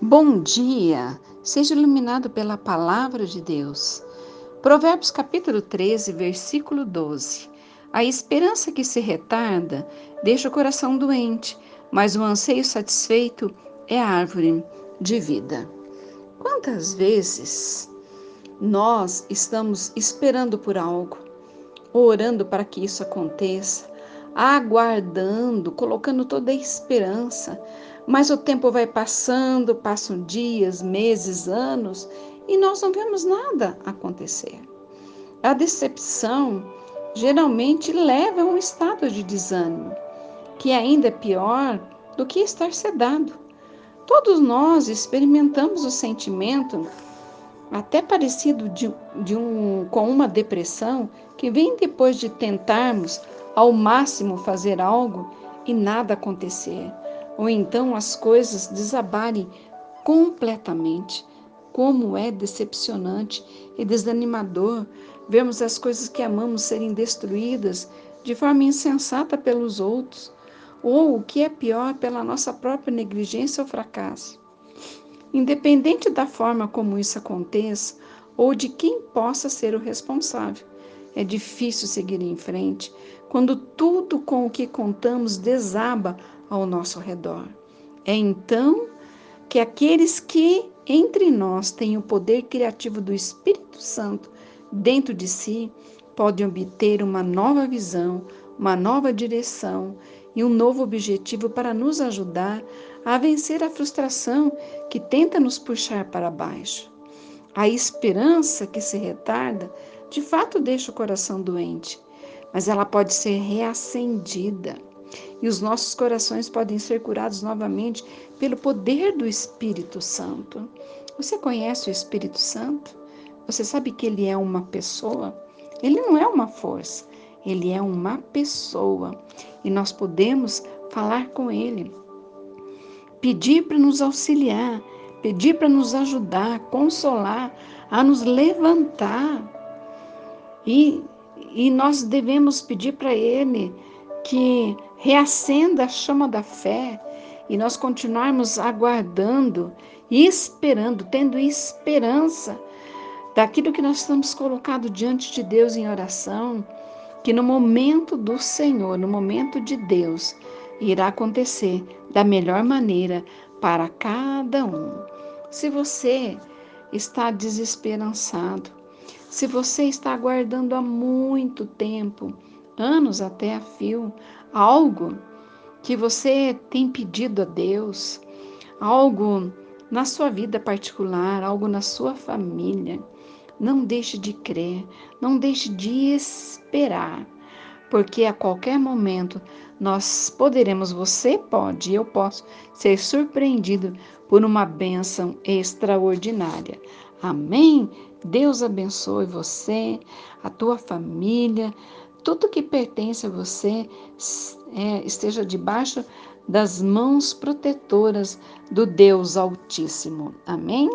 Bom dia, seja iluminado pela palavra de Deus. Provérbios capítulo 13, versículo 12. A esperança que se retarda deixa o coração doente, mas o anseio satisfeito é a árvore de vida. Quantas vezes nós estamos esperando por algo, orando para que isso aconteça, aguardando, colocando toda a esperança, mas o tempo vai passando, passam dias, meses, anos e nós não vemos nada acontecer. A decepção geralmente leva a um estado de desânimo, que ainda é pior do que estar sedado. Todos nós experimentamos o sentimento, até parecido de, de um, com uma depressão, que vem depois de tentarmos ao máximo fazer algo e nada acontecer ou então as coisas desabarem completamente. Como é decepcionante e desanimador vermos as coisas que amamos serem destruídas de forma insensata pelos outros, ou o que é pior, pela nossa própria negligência ou fracasso. Independente da forma como isso aconteça ou de quem possa ser o responsável, é difícil seguir em frente quando tudo com o que contamos desaba ao nosso redor. É então que aqueles que entre nós têm o poder criativo do Espírito Santo dentro de si podem obter uma nova visão, uma nova direção e um novo objetivo para nos ajudar a vencer a frustração que tenta nos puxar para baixo. A esperança que se retarda de fato deixa o coração doente, mas ela pode ser reacendida e os nossos corações podem ser curados novamente pelo poder do Espírito Santo. Você conhece o Espírito Santo? Você sabe que ele é uma pessoa? Ele não é uma força, ele é uma pessoa e nós podemos falar com ele, pedir para nos auxiliar, pedir para nos ajudar, consolar, a nos levantar. E, e nós devemos pedir para ele que reacenda a chama da fé e nós continuarmos aguardando e esperando, tendo esperança daquilo que nós estamos colocado diante de Deus em oração, que no momento do Senhor, no momento de Deus, irá acontecer da melhor maneira para cada um. Se você está desesperançado, se você está aguardando há muito tempo, anos até a fio, algo que você tem pedido a Deus, algo na sua vida particular, algo na sua família. Não deixe de crer, não deixe de esperar, porque a qualquer momento nós poderemos, você pode, eu posso ser surpreendido por uma bênção extraordinária. Amém? Deus abençoe você, a tua família, tudo que pertence a você é, esteja debaixo das mãos protetoras do Deus Altíssimo. Amém?